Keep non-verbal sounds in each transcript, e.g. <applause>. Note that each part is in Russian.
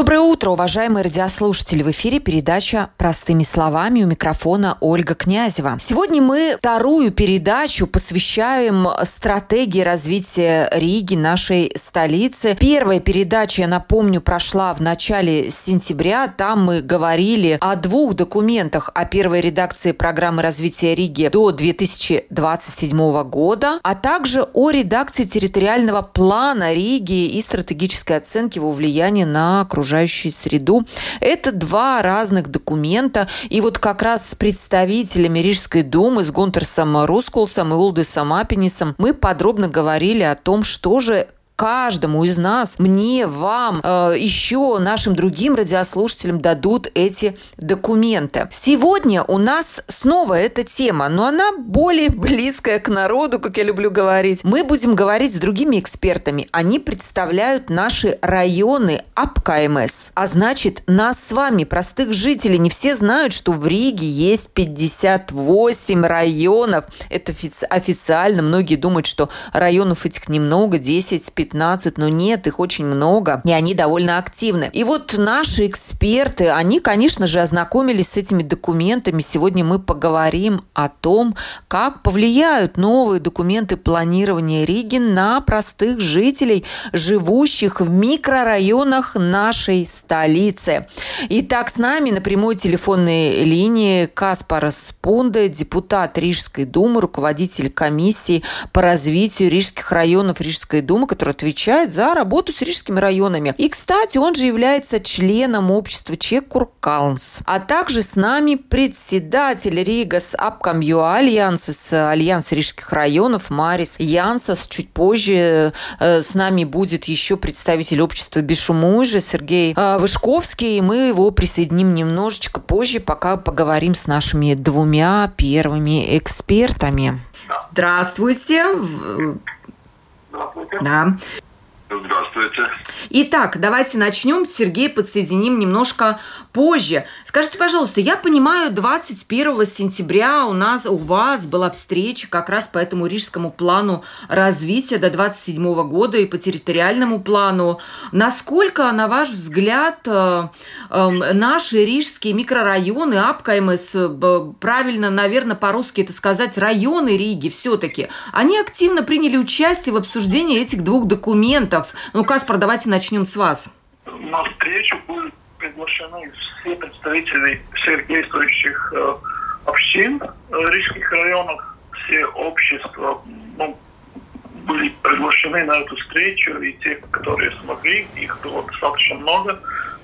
Доброе утро, уважаемые радиослушатели! В эфире передача «Простыми словами» у микрофона Ольга Князева. Сегодня мы вторую передачу посвящаем стратегии развития Риги, нашей столицы. Первая передача, я напомню, прошла в начале сентября. Там мы говорили о двух документах о первой редакции программы развития Риги до 2027 года, а также о редакции территориального плана Риги и стратегической оценки его влияния на окружение окружающую среду. Это два разных документа. И вот как раз с представителями Рижской думы, с Гунтерсом Рускулсом и Улдесом Апенисом мы подробно говорили о том, что же каждому из нас, мне, вам, э, еще нашим другим радиослушателям дадут эти документы. Сегодня у нас снова эта тема, но она более <laughs> близкая к народу, как я люблю говорить. Мы будем говорить с другими экспертами. Они представляют наши районы АПКМС. А значит, нас с вами, простых жителей, не все знают, что в Риге есть 58 районов. Это официально. Многие думают, что районов этих немного, 10, 15 15, но нет, их очень много, и они довольно активны. И вот наши эксперты, они, конечно же, ознакомились с этими документами. Сегодня мы поговорим о том, как повлияют новые документы планирования Риги на простых жителей, живущих в микрорайонах нашей столицы. Итак, с нами на прямой телефонной линии Каспар Спунде, депутат Рижской думы, руководитель комиссии по развитию рижских районов Рижской думы, который отвечает за работу с рижскими районами. И, кстати, он же является членом общества Чекуркалнс. А также с нами председатель Ригас Апкамью Альянса с Альянса рижских районов Марис Янсас. Чуть позже э, с нами будет еще представитель общества Бешумуйжи Сергей э, Вышковский. И мы его присоединим немножечко позже, пока поговорим с нашими двумя первыми экспертами. Здравствуйте. Здравствуйте. Да. Здравствуйте. Итак, давайте начнем. Сергей подсоединим немножко позже. Скажите, пожалуйста, я понимаю, 21 сентября у нас, у вас была встреча как раз по этому рижскому плану развития до 27 года и по территориальному плану. Насколько, на ваш взгляд, э, эм, наши рижские микрорайоны, АПКМС, правильно, наверное, по-русски это сказать, районы Риги все-таки, они активно приняли участие в обсуждении этих двух документов. Ну, Каспар, давайте начнем с вас. На встречу будут приглашены все представители всех действующих э, общин э, рижских районов, все общества ну, были приглашены на эту встречу, и те, которые смогли, их было достаточно много,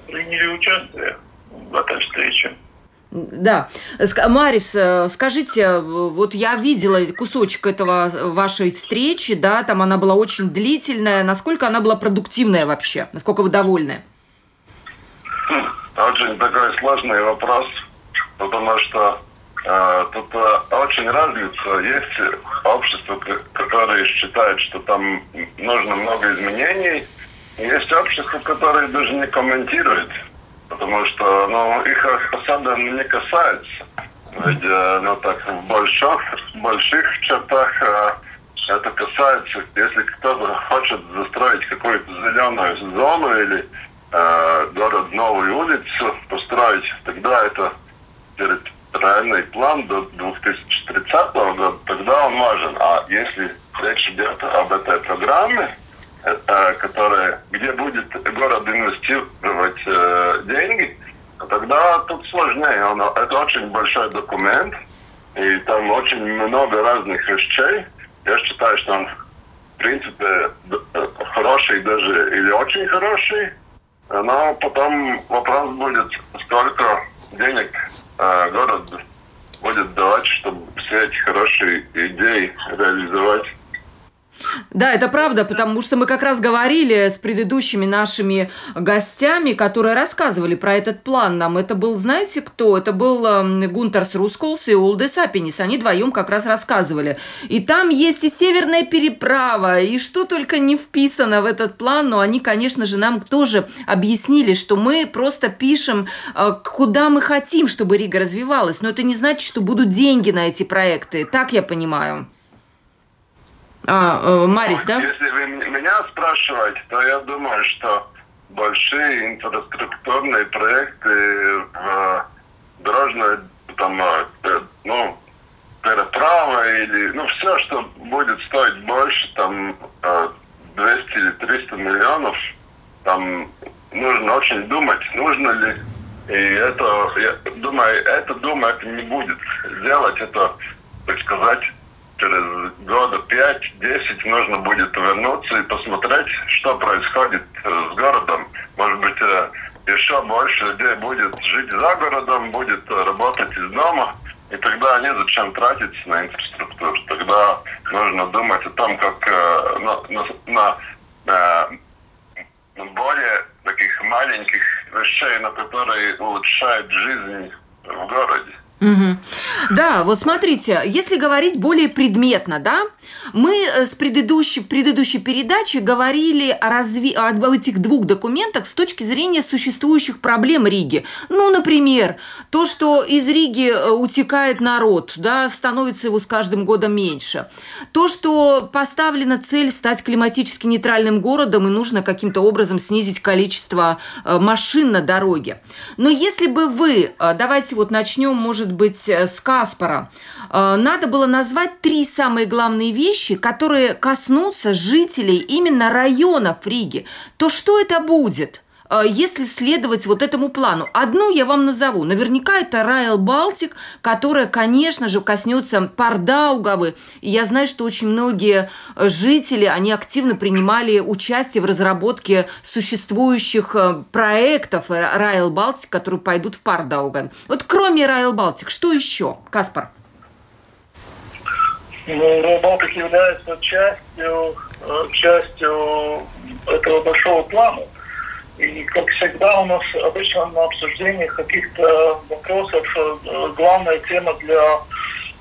приняли участие в этой встрече. Да. Марис, э, скажите, вот я видела кусочек этого вашей встречи, да, там она была очень длительная. Насколько она была продуктивная вообще? Насколько вы довольны? Очень такой сложный вопрос, потому что э, тут э, очень разница. Есть общества, которые считают, что там нужно много изменений. Есть общества, которые даже не комментируют, потому что ну, их особенно не касается. Ведь э, ну, так, в больших, больших чертах э, это касается, если кто-то хочет застроить какую-то зеленую зону или э, город новую улицу построить, тогда это территориальный план до 2030 года, тогда он важен. А если речь идет об этой программе, э, которая, где будет город инвестировать э, деньги, тогда тут сложнее. Это очень большой документ, и там очень много разных вещей. Я считаю, что он, в принципе, хороший даже или очень хороший. Но потом вопрос будет, сколько денег э, город будет давать, чтобы все эти хорошие идеи реализовать. Да, это правда, потому что мы как раз говорили с предыдущими нашими гостями, которые рассказывали про этот план нам. Это был, знаете кто? Это был эм, Гунтерс Рускулс и Улдес Апенис. Они вдвоем как раз рассказывали. И там есть и северная переправа, и что только не вписано в этот план, но они, конечно же, нам тоже объяснили, что мы просто пишем, э, куда мы хотим, чтобы Рига развивалась. Но это не значит, что будут деньги на эти проекты. Так я понимаю. А, э, Марис, да? Если вы меня спрашиваете, то я думаю, что большие инфраструктурные проекты в дорожной, там, э, ну, переправа или, ну, все, что будет стоить больше, там, 200 или 300 миллионов, там нужно очень думать, нужно ли. И это, я думаю, это думать не будет. Сделать это, так сказать, через года 5-10 нужно будет вернуться и посмотреть, что происходит э, с городом. Может быть, э, еще больше людей будет жить за городом, будет работать из дома, и тогда незачем тратить на инфраструктуру. Тогда нужно думать о том, как э, на, на, на, на более таких маленьких вещей, на которые улучшают жизнь в городе. Угу. Да, вот смотрите, если говорить более предметно, да, мы э, с предыдущей, предыдущей передаче говорили о, разви... об этих двух документах с точки зрения существующих проблем Риги. Ну, например, то, что из Риги э, утекает народ, да, становится его с каждым годом меньше. То, что поставлена цель стать климатически нейтральным городом и нужно каким-то образом снизить количество э, машин на дороге. Но если бы вы, давайте вот начнем, может может быть, э, с Каспара. Э, надо было назвать три самые главные вещи, которые коснутся жителей именно районов Риги. То что это будет? Э, если следовать вот этому плану. Одну я вам назову. Наверняка это Райл Балтик, которая, конечно же, коснется Пардаугавы. И я знаю, что очень многие жители, они активно принимали участие в разработке существующих э, проектов Райл Балтик, которые пойдут в Пардаугаве. Вот кроме Райл Балтик, что еще, Каспар? Ну, Балтик является частью, э, частью этого большого плана и, как всегда, у нас обычно на обсуждении каких-то вопросов э, главная тема для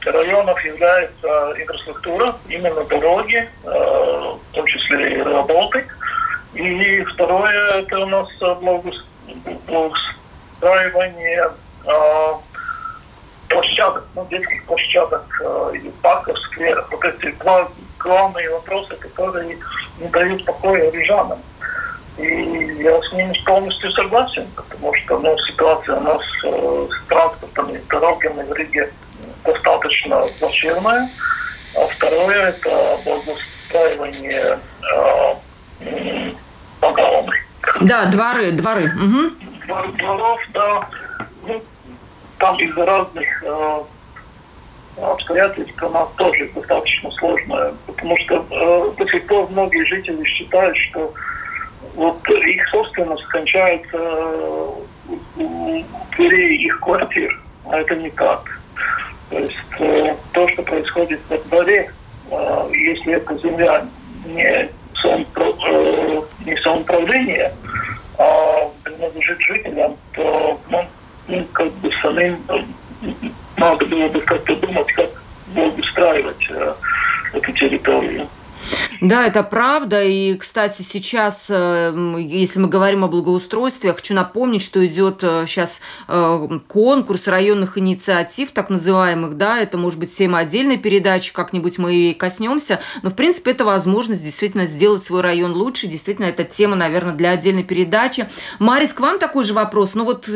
районов является инфраструктура, именно дороги, э, в том числе и работы. И второе, это у нас благоустраивание э, площадок, ну, детских площадок и парков, скверов. Вот эти два главные вопросы, которые не дают покоя рижанам. И я с ними полностью согласен, потому что ну, ситуация у нас э, с транспортом и дорогами в Риге достаточно плачевная. А второе – это благоустраивание э, подвалов. Да, дворы, дворы. Угу. Дворов, да. Ну, там из-за разных э, обстоятельств она тоже достаточно сложная, потому что э, до сих пор многие жители считают, что вот их собственность кончается у дверей их квартир, а это не так. То есть э, то, что происходит во дворе, э, если эта земля не, э, не самоуправление, а принадлежит жителям, то ну, ну, как бы самим надо было бы как-то думать, как устраивать э, эту территорию. Да, это правда. И, кстати, сейчас, э, если мы говорим о благоустройстве, я хочу напомнить, что идет сейчас э, э, конкурс районных инициатив, так называемых, да, это может быть тема отдельной передачи, как-нибудь мы и коснемся, но, в принципе, это возможность действительно сделать свой район лучше, действительно, это тема, наверное, для отдельной передачи. Марис, к вам такой же вопрос, ну вот,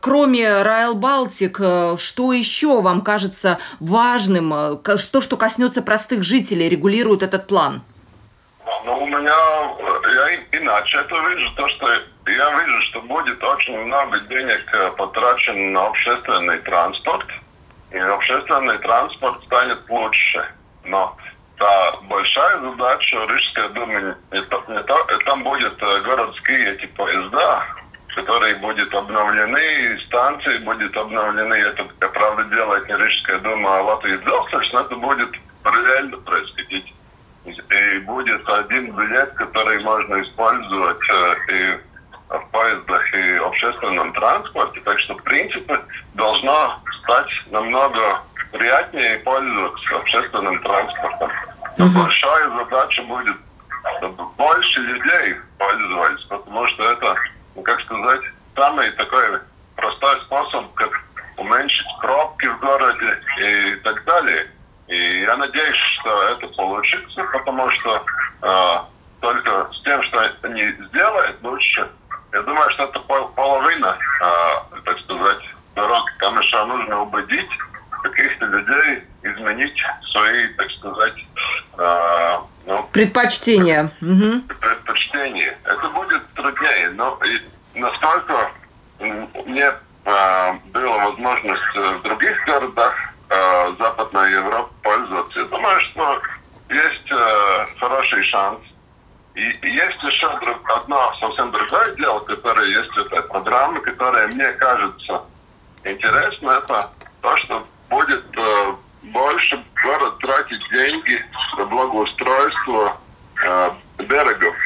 кроме Райл Балтик, что еще вам кажется важным, то, что коснется простых жителей, регулирует этот план? Ну, у меня, я иначе это вижу, то, что я вижу, что будет очень много денег э, потрачено на общественный транспорт, и общественный транспорт станет лучше. Но та большая задача Рижской думы, не не то, там будут э, городские эти поезда, которые будут обновлены, станции будут обновлены. Это, правда, делает не Рижская дума, а Латвия Дзелсович, но это будет параллельно происходить и будет один билет, который можно использовать э, и в поездах и общественном транспорте. Так что, в принципе, должно стать намного приятнее пользоваться общественным транспортом. Но угу. большая задача будет, чтобы больше людей пользовались, потому что это, ну, как сказать, самый такой простой способ, как уменьшить пробки в городе и так далее. И я надеюсь, что это получится, потому что э, только с тем, что они сделают лучше, я думаю, что это половина, э, так сказать, дорог. Там еще нужно убедить каких-то людей изменить свои, так сказать, э, ну, предпочтения. Предпочтения. Это будет труднее, но и насколько мне э, была возможность в других городах э, Западной Европы я думаю, что есть э, хороший шанс. И, и есть еще друг, одно совсем другое дело, которое есть в этой программе, которая мне кажется интересно, это то, что будет э, больше город тратить деньги на благоустройство э, берегов.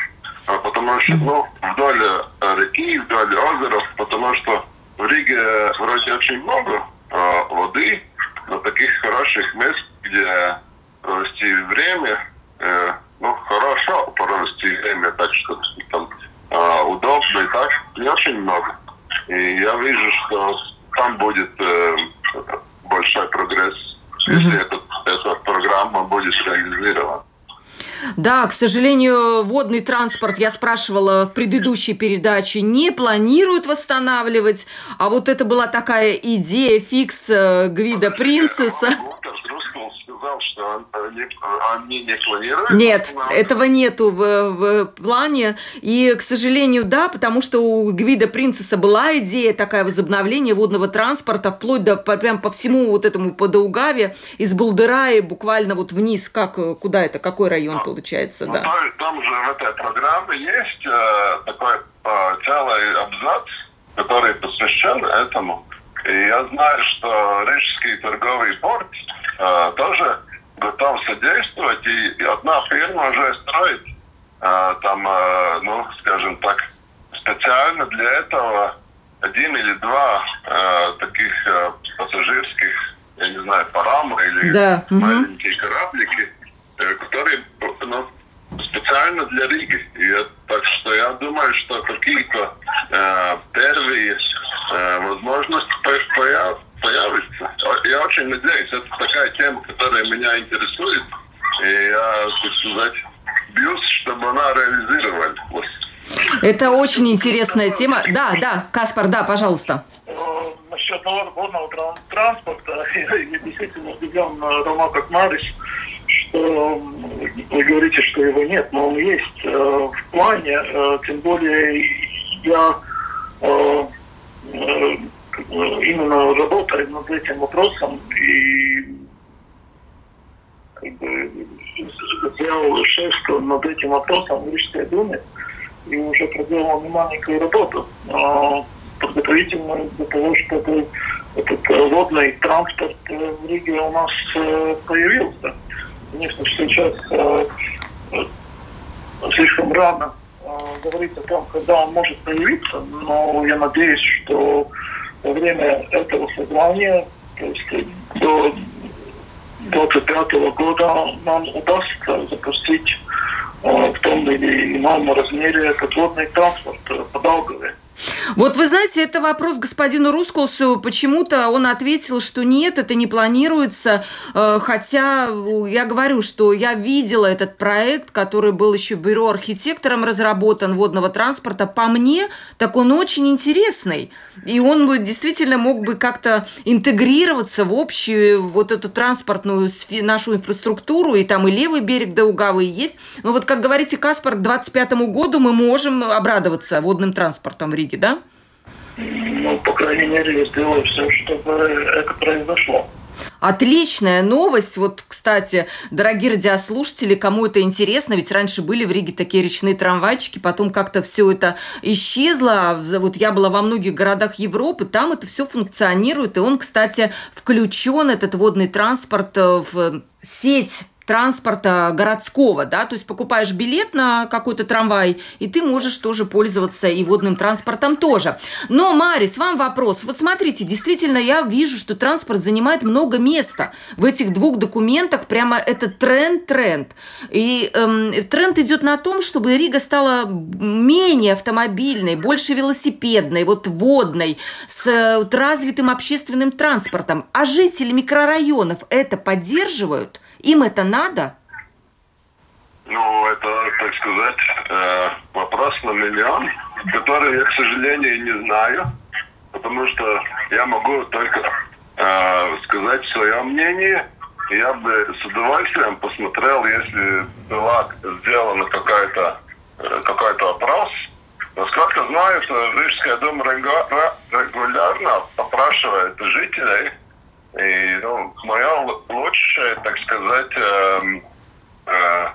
А потому что, ну, вдоль э, реки, вдоль озера, потому что в Риге вроде очень много э, воды, но таких хороших мест, где провести время, э, ну, хорошо провести время, так что там э, удобно и так, не очень много. И я вижу, что там будет э, большой прогресс, если mm-hmm. этот, эта программа будет реализирована. Да, к сожалению, водный транспорт, я спрашивала в предыдущей передаче, не планируют восстанавливать, а вот это была такая идея фикс э, Гвида Принцесса сказал, что они, не планируют. Нет, этого нету в, в плане. И, к сожалению, да, потому что у Гвида Принцесса была идея такая возобновления водного транспорта вплоть до прям по всему вот этому Подаугаве из Булдыраи буквально вот вниз, как куда это, какой район ну, получается, ну, да? Там, там же в этой программе есть э, такой э, целый абзац, который посвящен этому. И я знаю, что Рижский торговый порт э, тоже готов содействовать. И, одна фирма уже строит э, там, э, ну, скажем так, специально для этого один или два э, таких пассажирских, я не знаю, парама или да. маленькие угу. кораблики, э, которые ну, специально для Риги. И, так что я думаю, что какие-то э, первые э, возможности появятся. Я очень надеюсь, это такая тема, которая меня интересует. И я, так сказать, бьюсь, чтобы она реализовалась. Это очень интересная тема. Да, да, Каспар, да, пожалуйста. Э, насчет водного транспорта, <laughs> я действительно удивлен, э, как Марис, что вы говорите, что его нет, но он есть э, в плане, тем более я именно работали над этим вопросом и как бы, сделал шесть над этим вопросом в Рижской думе и уже проделал немаленькую работу подготовительную для того, чтобы этот водный транспорт в Риге у нас э, появился. Конечно, сейчас э, слишком рано э, говорить о том, когда он может появиться, но я надеюсь, что во время этого создания, то есть до 25 года нам удастся запустить э, в том или ином размере подводный транспорт по Долгове. Вот вы знаете, это вопрос господину Русколсу. Почему-то он ответил, что нет, это не планируется. Э, хотя я говорю, что я видела этот проект, который был еще бюро архитектором разработан водного транспорта. По мне, так он очень интересный. И он бы действительно мог бы как-то интегрироваться в общую вот эту транспортную нашу инфраструктуру. И там и левый берег Даугавы есть. Но вот, как говорите, Каспар, к 25 году мы можем обрадоваться водным транспортом в Политики, да? Ну, по крайней мере, я сделаю все, чтобы это произошло. Отличная новость. Вот, кстати, дорогие радиослушатели, кому это интересно, ведь раньше были в Риге такие речные трамвайчики, потом как-то все это исчезло. Вот я была во многих городах Европы, там это все функционирует, и он, кстати, включен, этот водный транспорт, э, в сеть транспорта городского, да, то есть покупаешь билет на какой-то трамвай, и ты можешь тоже пользоваться и водным транспортом тоже. Но, Марис, вам вопрос. Вот смотрите, действительно, я вижу, что транспорт занимает много места. В этих двух документах прямо это тренд-тренд. И эм, тренд идет на том, чтобы Рига стала менее автомобильной, больше велосипедной, вот водной, с э, развитым общественным транспортом. А жители микрорайонов это поддерживают – им это надо? Ну, это, так сказать, э, вопрос на миллион, который я, к сожалению, не знаю, потому что я могу только э, сказать свое мнение. Я бы с удовольствием посмотрел, если была сделана какая-то э, какой-то опрос. Насколько знаю, что Рижская дума регулярно опрашивает жителей и ну, мое лучшее, так сказать, э, э,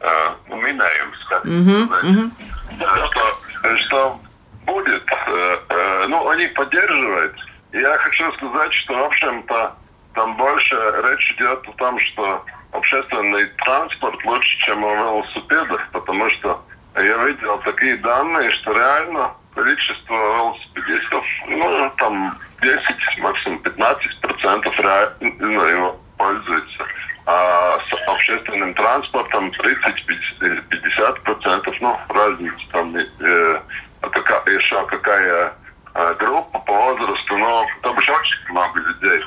э, уминаем, сказать, mm-hmm. Mm-hmm. Что, что будет, э, э, ну, они поддерживают. Я хочу сказать, что, в общем-то, там больше речь идет о том, что общественный транспорт лучше, чем о велосипедах, потому что я видел такие данные, что реально количество велосипедистов, ну, там 10, максимум 15 процентов реально его пользуются. А с общественным транспортом 30-50 процентов, ну, разница там, э, какая, еще какая э, группа по возрасту, но там еще очень много людей.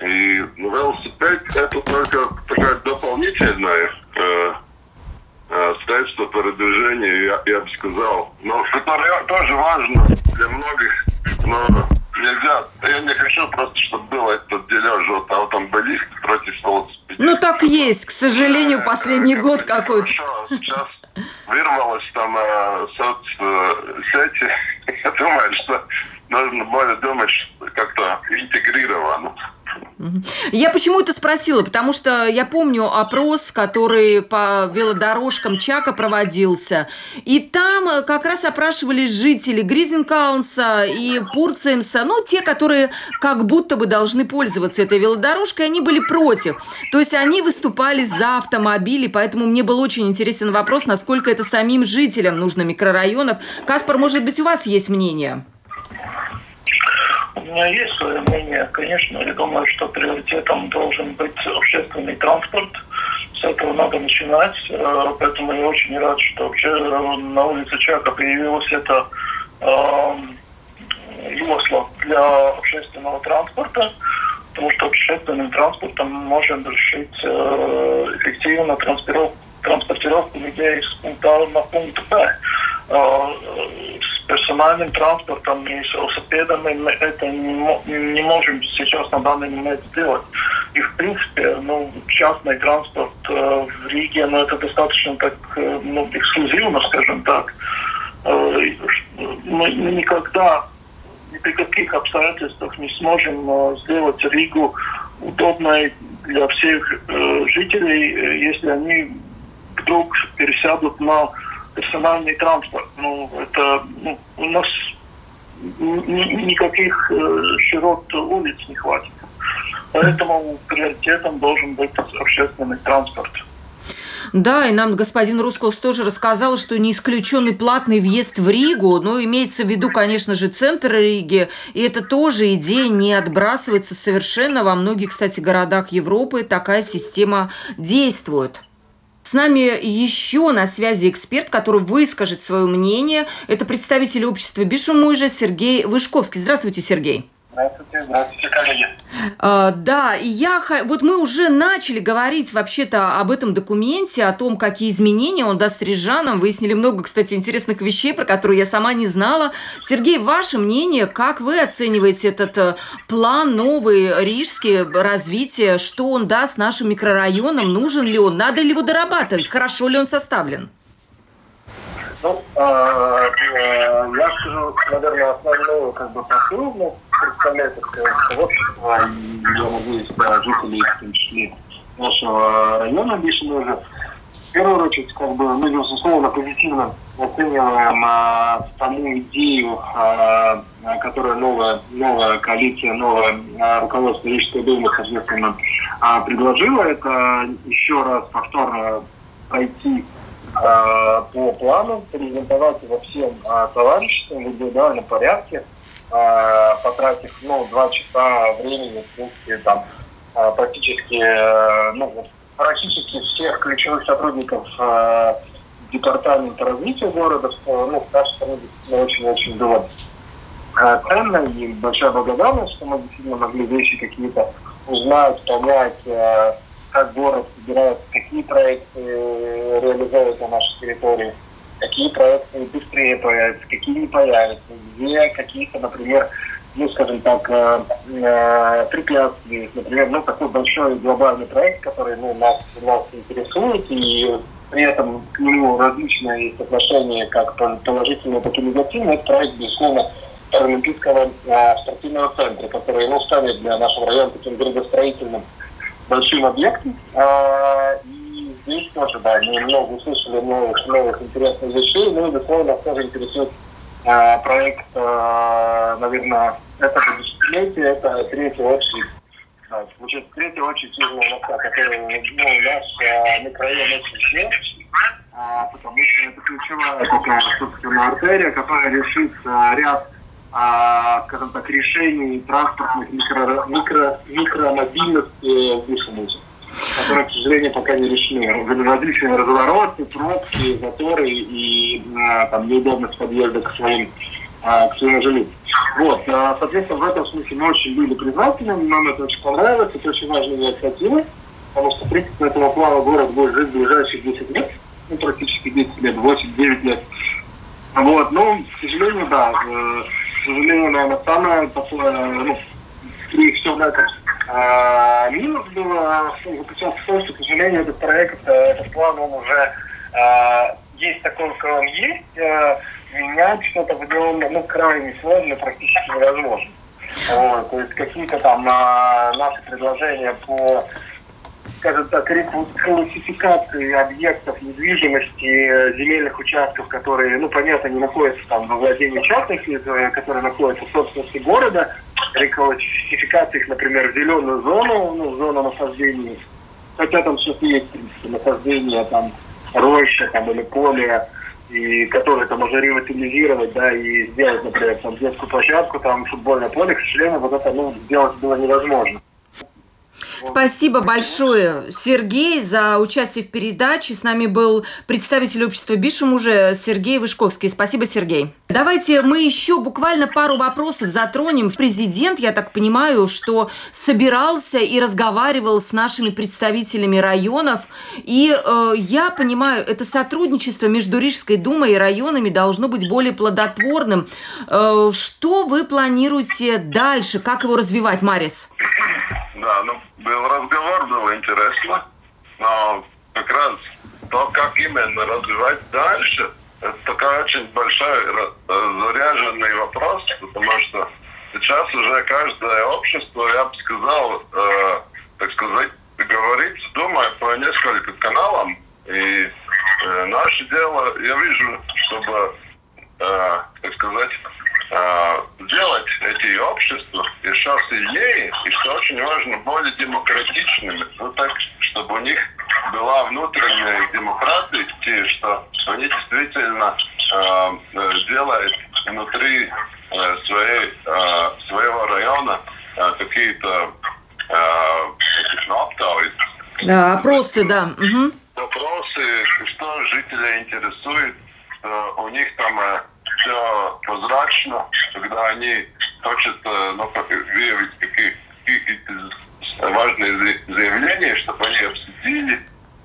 И ну, велосипед это только такая дополнительная э, э, средство передвижения, я, я бы сказал. Но которое тоже важно для многих, но нельзя. Я не хочу просто, чтобы был этот дележ вот автомобилист против велосипедиста. Ну так есть, к сожалению, последний э, год какой-то. Сейчас вырвалось там э, соцсети. <laughs> Я думаю, что нужно более думать как-то интегрированно. Я почему это спросила? Потому что я помню опрос, который по велодорожкам Чака проводился. И э, как раз опрашивались жители Гризенкаунса и Пурцемса, ну, те, которые как будто бы должны пользоваться этой велодорожкой, они были против. То есть они выступали за автомобили, поэтому мне был очень интересен вопрос, насколько это самим жителям нужно микрорайонов. Каспар, может быть, у вас есть мнение? У меня есть свое мнение. Конечно, я думаю, что приоритетом должен быть общественный транспорт. С этого надо начинать. Э, поэтому я очень рад, что вообще на улице Чака появилось это э, юосло для общественного транспорта, потому что общественным транспортом можем решить э, эффективно транспортировку, транспортировку людей с пункта А на пункт Б. Персональным транспортом и велосипедами мы это не, можем сейчас на данный момент сделать. И в принципе, ну, частный транспорт э, в Риге, ну, это достаточно так, э, ну, эксклюзивно, скажем так. Э, мы никогда ни при каких обстоятельствах не сможем э, сделать Ригу удобной для всех жителей, если они вдруг пересядут на персональный транспорт. Ну, это ну, у нас никаких э, широт улиц не хватит. Поэтому приоритетом должен быть общественный транспорт. Да, и нам господин Русколс тоже рассказал, что не исключен и платный въезд в Ригу, но имеется в виду, конечно же, центр Риги, и это тоже идея не отбрасывается совершенно. Во многих, кстати, городах Европы такая система действует. С нами еще на связи эксперт, который выскажет свое мнение. Это представитель общества Бишумуйжа Сергей Вышковский. Здравствуйте, Сергей. Здравствуйте, коллеги. А, да, и я, вот мы уже начали говорить вообще-то об этом документе, о том, какие изменения он даст рижанам. Выяснили много, кстати, интересных вещей, про которые я сама не знала. Сергей, ваше мнение, как вы оцениваете этот э, план новый рижский развития? Что он даст нашим микрорайонам? Нужен ли он? Надо ли его дорабатывать? Хорошо ли он составлен? Ну, э, э, я скажу, наверное, основную как бы посыл, ну, представляет общество, и я надеюсь, да, жителей, в том числе нашего района Бишиножа. в первую очередь, как бы, мы, безусловно, позитивно оцениваем а, саму идею, а, которую новая, новая коалиция, новое а, руководство Рижской думы, соответственно, а, предложила. Это еще раз повторно пройти а, по плану, презентовать его всем а, товариществам в индивидуальном порядке, а, потратив ну, два часа времени, в принципе, там, а, практически, а, ну, практически всех ключевых сотрудников э, департамента развития города, что, ну, в нашей стране действительно очень-очень было э, ценно и большая благодарность, что мы действительно могли вещи какие-то узнать, понять, э, как город собирает, какие проекты реализуют на нашей территории, какие проекты быстрее появятся, какие не появятся, где какие-то, например, ну, скажем так, э, э, препятствий. Например, ну, такой большой глобальный проект, который ну, нас, нас интересует, и при этом к нему различные есть отношения как положительные, так и негативные. Это проект, безусловно, Паралимпийского э, спортивного центра, который ну, станет для нашего района таким градостроительным большим объектом. Э, и здесь тоже, да, мы много услышали новых, новых интересных вещей, ну и, безусловно, нас тоже интересует э, проект, э, наверное, этого десятилетия, это третья очередь, да, получается, третья очередь Южного моста, который ну, наш а, микрорайон очень ждет, а, потому что это ключевая такая, собственно, артерия, которая решит а, ряд а, скажем так, решений транспортных микро, микро, микромобильности в Бушемузе, которые, к сожалению, пока не решены. Различные развороты, пробки, заторы и а, там, неудобность подъезда к своим а, к своему жилью. Вот, а, соответственно, в этом смысле мы очень были признательны, нам это очень понравилось, это очень важная инициатива, потому что, в принципе, этого плана город будет жить в ближайшие 10 лет, ну, практически 10 лет, 8-9 лет. Вот, но, к сожалению, да, э, сожалению, наверное, самое ну, при всем этом а, минус было заключался в том, что, к сожалению, этот проект, э, этот план, он уже а, есть такой, какой он есть, а, менять что-то в нем ну, крайне сложно, практически невозможно. Вот, то есть какие-то там а, наши предложения по скажем так, классификации объектов недвижимости, земельных участков, которые, ну, понятно, не находятся там во владении частных лиц, э, которые находятся в собственности города, реклассификации их, например, в зеленую зону, ну, зону насаждений, хотя там сейчас есть, в насаждение, там, роща, там, или поле, и которые там можно ревитализировать, да, и сделать, например, там детскую площадку, там футбольное поле, к сожалению, вот это, ну, сделать было невозможно. Спасибо большое, Сергей, за участие в передаче. С нами был представитель общества Бишем уже Сергей Вышковский. Спасибо, Сергей. Давайте мы еще буквально пару вопросов затронем. Президент, я так понимаю, что собирался и разговаривал с нашими представителями районов. И э, я понимаю, это сотрудничество между Рижской думой и районами должно быть более плодотворным. Э, что вы планируете дальше? Как его развивать, Марис? Да, ну, был разговор, было интересно, но как раз то, как именно развивать дальше, это такой очень большой э, заряженный вопрос, потому что сейчас уже каждое общество, я бы сказал, э, так сказать, говорит, думает по нескольким каналам, и э, наше дело, я вижу, чтобы, э, так сказать, делать эти общества еще сильнее, и что очень важно, более демократичными. Ну так, чтобы у них была внутренняя демократия, что они действительно э, э делают внутри э, своей, э, своего района э, какие-то э, оптовые. Да, опросы, да. Угу. Вопросы, что жителей интересует, что у них там э, все прозрачно, когда они хотят э, ну, выявить какие-то важные заявления, чтобы они обсудили.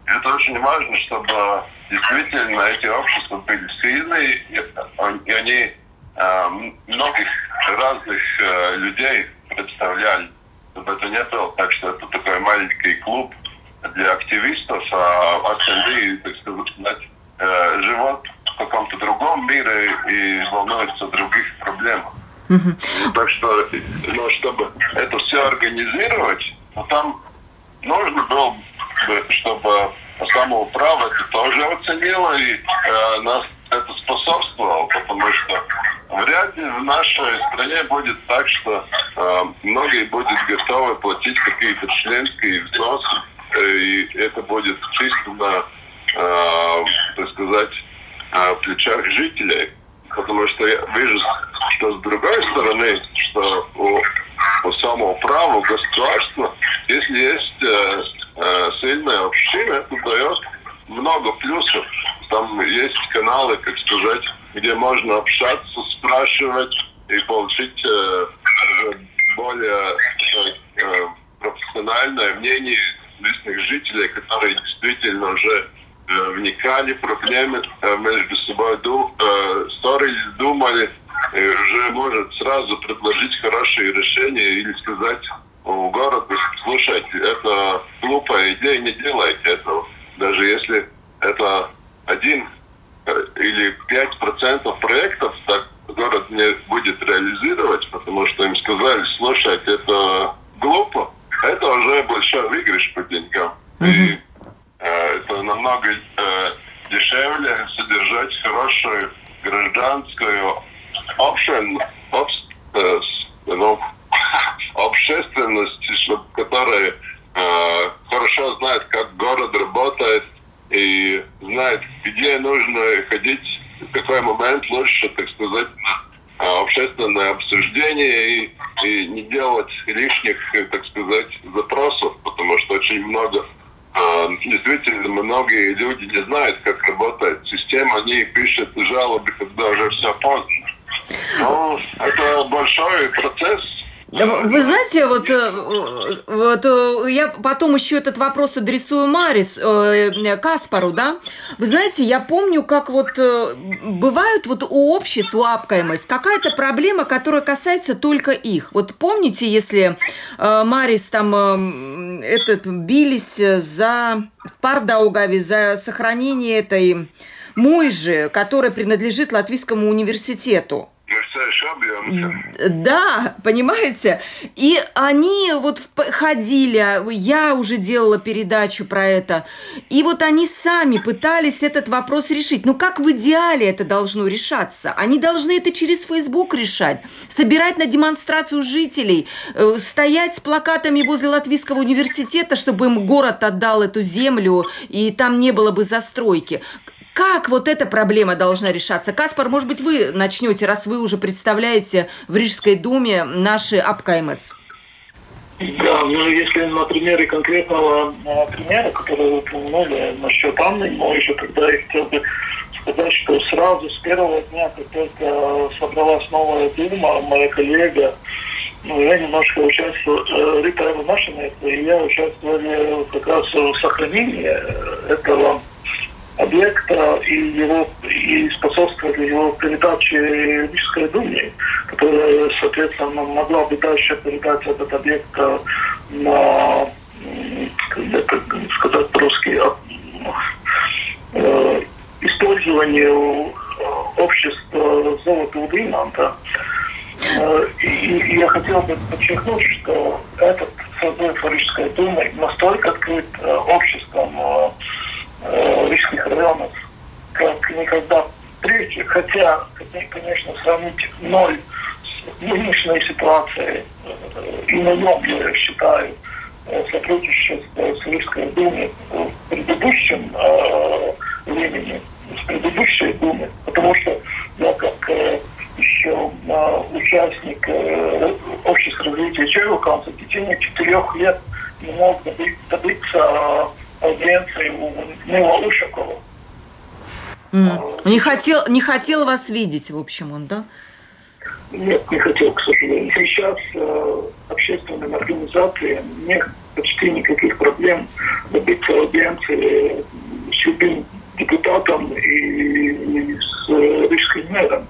Это очень важно, чтобы действительно эти общества были сильные, и они э, многих разных э, людей представляли. Чтобы это не было так, что это такой маленький клуб для активистов, а остальные, так сказать, живут в каком-то другом мире и волнуются о других проблемах. Mm-hmm. Так что, ну, чтобы это все организировать, ну, там нужно было бы, чтобы самоуправа это тоже оценила и э, нас это способствовало, потому что вряд ли в нашей стране будет так, что э, многие будут готовы платить какие-то членские взносы, э, и это будет чисто на, э, так сказать, э, плечах жителей. Потому что я вижу, что с другой стороны, что у, у самого права государства, если есть э, э, сильная община, это дает много плюсов. Там есть каналы, как сказать, где можно общаться, спрашивать и получить э, более э, профессиональное мнение местных жителей, которые действительно уже э, вникали в проблемы, между собой ссорились, думали, уже может сразу предложить хорошие решения или сказать у города, слушайте, это глупая идея, не делайте этого. Даже если это один э, или пять процентов проектов, так город не будет реализировать, потому что им сказали, слушайте, это глупо, это уже большой выигрыш по деньгам. Mm-hmm. И э, это намного э, дешевле содержать хорошую гражданскую общин, об, э, ну, общественность, чтобы, которая э, хорошо знает, как город работает и знает, где нужно ходить, в какой момент лучше, так сказать, на общественное обсуждение и, и не делать лишних, так сказать, запросов, потому что очень много действительно многие люди не знают, как работает система, они пишут жалобы, когда уже все поздно. Ну, это большой процесс, вы знаете, вот, э, вот э, я потом еще этот вопрос адресую Марис, э, Каспару, да? Вы знаете, я помню, как вот э, бывают вот у обществ, у какая-то проблема, которая касается только их. Вот помните, если э, Марис там э, этот, бились за в Пардаугаве за сохранение этой муйжи, которая принадлежит Латвийскому университету. Да, понимаете? И они вот ходили, я уже делала передачу про это, и вот они сами пытались этот вопрос решить. Ну как в идеале это должно решаться? Они должны это через Facebook решать, собирать на демонстрацию жителей, э, стоять с плакатами возле Латвийского университета, чтобы им город отдал эту землю, и там не было бы застройки. Как вот эта проблема должна решаться? Каспар, может быть, вы начнете, раз вы уже представляете в Рижской думе наши АПКМС? Да, ну если на примере конкретного на примера, который вы упомянули насчет Анны Мойши, тогда я хотел бы сказать, что сразу с первого дня, как только собралась новая дума, моя коллега, ну, я немножко участвовал, э, Рита Машина, и я участвовал как раз в сохранении этого объекта и его и способствовали его передаче Рижской думе, которая, соответственно, могла бы дальше передать этот объект э, на, как сказать по-русски, э, использованию общества золота Удинанта. И, и я хотел бы подчеркнуть, что этот созыв Рижской думы настолько открыт обществом э, районов как никогда прежде, хотя, конечно, сравнить ноль с нынешней ситуацией э, и на нем, я считаю, э, сотрудничество с Рижской Думой в предыдущем э, времени, с предыдущей Думы, потому что я как э, еще участник э, общества развития Чайвуканца в течение четырех лет не мог добиться аудиенции у Нила Ушакова. Mm. Не хотел, не хотел вас видеть, в общем, он, да? Нет, не хотел, к сожалению. Сейчас э, общественным организациям нет почти никаких проблем добиться аудиенции с любым депутатом и, и с рижским мэром.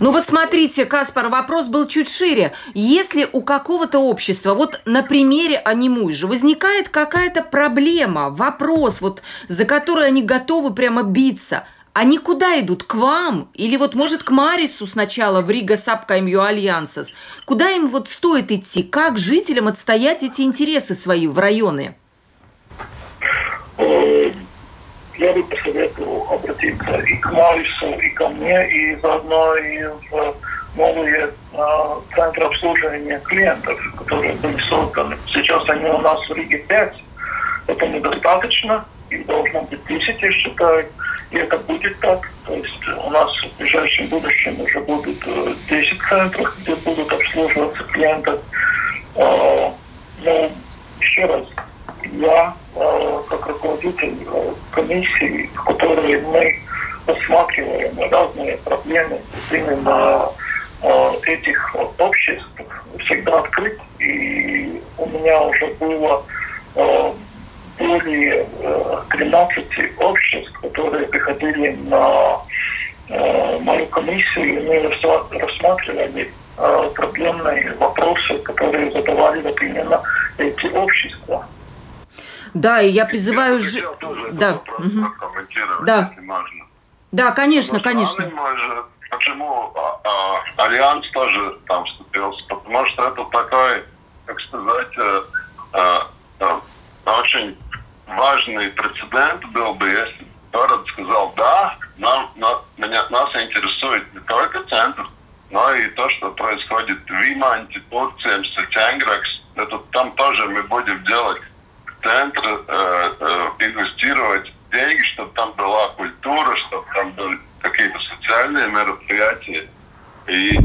Ну вот смотрите, Каспар, вопрос был чуть шире. Если у какого-то общества, вот на примере Анимуй же, возникает какая-то проблема, вопрос, вот за который они готовы прямо биться, они куда идут? К вам? Или вот, может, к Марису сначала в Рига Сапкаймью Альянсас? Куда им вот стоит идти? Как жителям отстоять эти интересы свои в районе? Я бы посоветовал обратиться и к Марису, и ко мне, и заодно и в новые э, центры обслуживания клиентов, которые были созданы. Сейчас они у нас в Риге 5. Это недостаточно, их должно быть 10, я считаю. И это будет так. То есть у нас в ближайшем будущем уже будут 10 центров, где будут обслуживаться клиенты. Но еще раз, я как руководитель комиссии, в которой мы рассматриваем разные проблемы именно этих обществ, всегда открыт. И у меня уже было более 13 обществ, которые приходили на мою комиссию, и мы рассматривали проблемные вопросы, которые задавали вот именно эти общества. Да, и я призываю... Ж... Да. Угу. Да. Да, конечно, конечно. Почему а, а, Альянс тоже там вступился? Потому что это такой, как сказать, э, э, очень важный прецедент был бы, если город сказал, да, нам, на, меня, нас интересует не только центр, но и то, что происходит в Иманте, Турцием, Сатянгракс. Это там тоже мы будем делать центр, э, э, инвестировать деньги, чтобы там была культура, чтобы там были какие-то социальные мероприятия. И, э,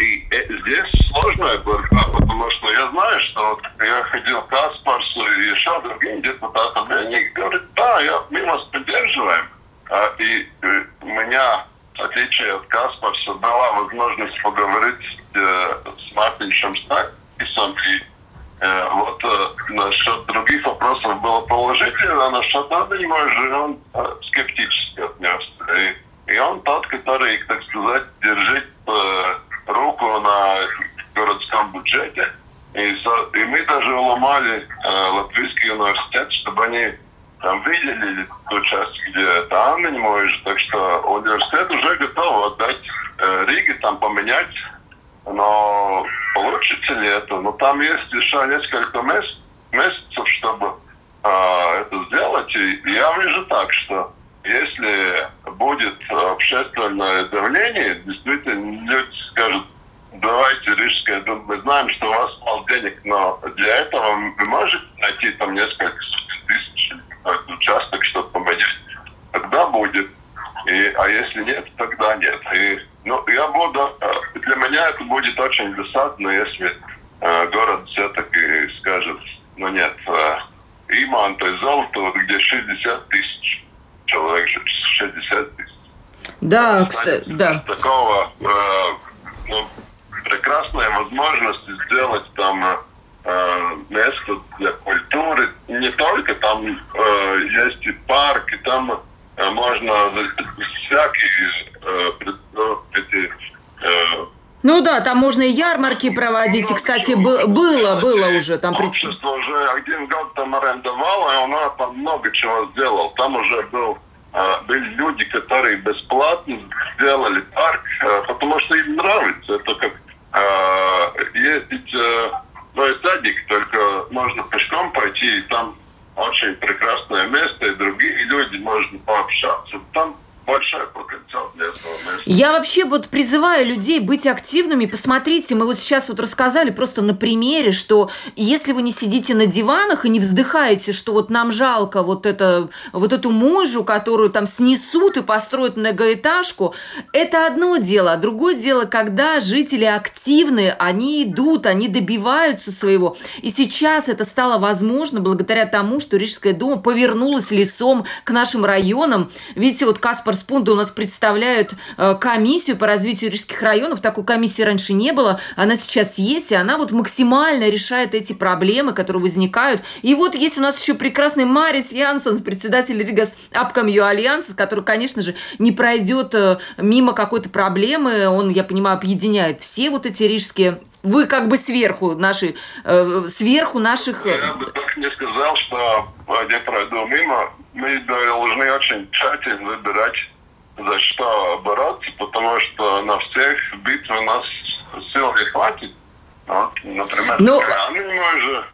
и, и, и здесь сложная борьба, потому что я знаю, что вот я ходил к Аспарсу и еще другим депутатам, и они говорят, да, я, мы вас поддерживаем. А, и, и у меня, в отличие от Каспарса, была возможность поговорить э, с Мартиншем Стакисом и Э, вот э, насчет других вопросов было положительно, а насчет одного же он э, скептически отнесся. И, и он тот, который, так сказать, держит руку на городском бюджете. И, и мы даже уломали Латвийский университет, чтобы они там выделили ту часть, где там не может. Так что университет уже готов отдать Риге, там поменять но получится ли это? Ну, там есть еще несколько месяцев, чтобы э, это сделать. И я вижу так, что если будет общественное давление, действительно люди скажут, давайте Рижская дума, мы знаем, что у вас мало денег, но для этого вы можете найти там несколько тысяч какой-то участок, чтобы поменять. Тогда будет. И, а если нет, тогда нет. И ну, я буду, э, для меня это будет очень досадно, если э, город все-таки скажет, ну нет, э, Иман, то есть золото, где 60 тысяч человек, 60 тысяч. Да, кстати, да. Такого, э, ну, прекрасная возможность сделать там э, место для культуры. Не только там э, есть и парк, и там э, можно всякие э, ну, эти э, ну да, там можно и ярмарки проводить. И, кстати, было, было уже там. Общество уже один год там арендовало, и оно там много чего сделал. Там уже был э, были люди, которые бесплатно сделали парк, потому что им нравится. Это как ездить в садик, только можно пешком пойти, и там очень прекрасное место, и другие люди можно пообщаться. Там Я вообще вот призываю людей быть активными. Посмотрите, мы вот сейчас вот рассказали просто на примере, что если вы не сидите на диванах и не вздыхаете, что вот нам жалко вот, это, вот эту мужу, которую там снесут и построят многоэтажку, это одно дело. А другое дело, когда жители активны, они идут, они добиваются своего. И сейчас это стало возможно благодаря тому, что Рижская дума повернулась лицом к нашим районам. Видите, вот Каспар Спунда у нас представляют э, комиссию по развитию рижских районов. Такой комиссии раньше не было. Она сейчас есть, и она вот максимально решает эти проблемы, которые возникают. И вот есть у нас еще прекрасный Марис Янсен, председатель Ригас Апкомью Альянса, который, конечно же, не пройдет э, мимо какой-то проблемы. Он, я понимаю, объединяет все вот эти рижские вы как бы сверху наши, э, сверху наших... Я бы так не сказал, что не пройду мимо мы должны очень тщательно выбирать, за что бороться, потому что на всех битв у нас сил не хватит. Вот, например, Ну.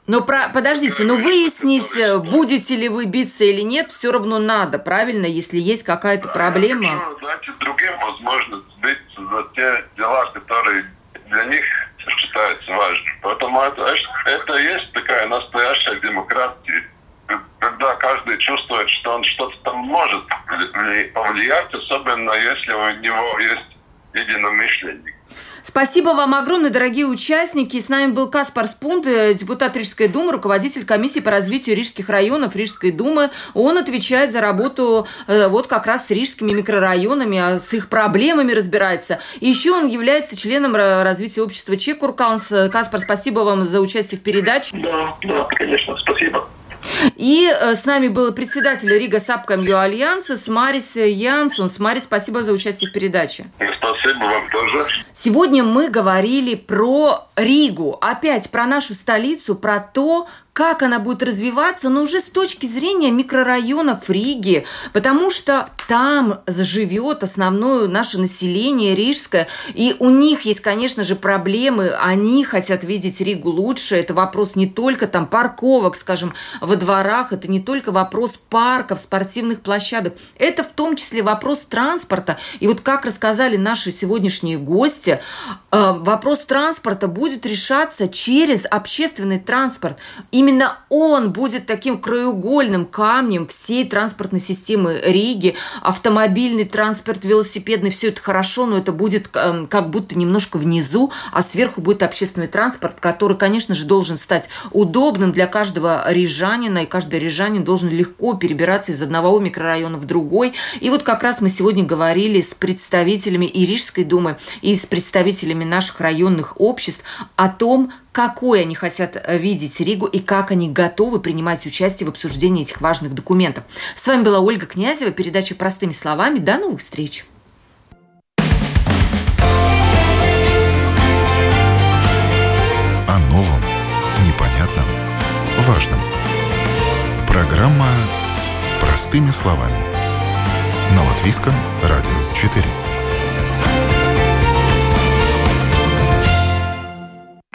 Но про, подождите, но выяснить, э, будете ли вы биться или нет, все равно надо, правильно, если есть какая-то проблема. Хочу дать другим возможность биться за те дела, которые для них считаются важными. Поэтому это, это есть такая настоящая демократия, когда каждый чувствует, что он что-то там может повлиять, особенно если у него есть единомышленник. Спасибо вам огромное, дорогие участники. С нами был Каспар Спунт, э, депутат Рижской думы, руководитель комиссии по развитию Рижских районов Рижской думы. Он отвечает за работу э, вот как раз с рижскими микрорайонами, а с их проблемами разбирается. И еще он является членом развития общества Чекуркаунс. Каспар, спасибо вам за участие в передаче. Да, да, конечно, спасибо. И э, с нами был председатель Рига Сапкамью Альянса Смарис Янсун. Смарис, спасибо за участие в передаче. Спасибо вам тоже. Сегодня мы говорили про Ригу, опять про нашу столицу, про то, как она будет развиваться, но уже с точки зрения микрорайонов Риги, потому что там живет основное наше население рижское, и у них есть, конечно же, проблемы, они хотят видеть Ригу лучше, это вопрос не только там парковок, скажем, во дворах, это не только вопрос парков, спортивных площадок, это в том числе вопрос транспорта, и вот как рассказали наши сегодняшние гости, э, вопрос транспорта будет решаться через общественный транспорт, именно Именно он будет таким краеугольным камнем всей транспортной системы Риги. Автомобильный транспорт, велосипедный, все это хорошо, но это будет эм, как будто немножко внизу, а сверху будет общественный транспорт, который, конечно же, должен стать удобным для каждого рижанина, и каждый рижанин должен легко перебираться из одного микрорайона в другой. И вот как раз мы сегодня говорили с представителями и Рижской думы, и с представителями наших районных обществ о том, какой они хотят э, видеть Ригу и как они готовы принимать участие в обсуждении этих важных документов. С вами была Ольга Князева, передача «Простыми словами». До новых встреч! О новом, непонятном, важном. Программа «Простыми словами» на Латвийском радио 4.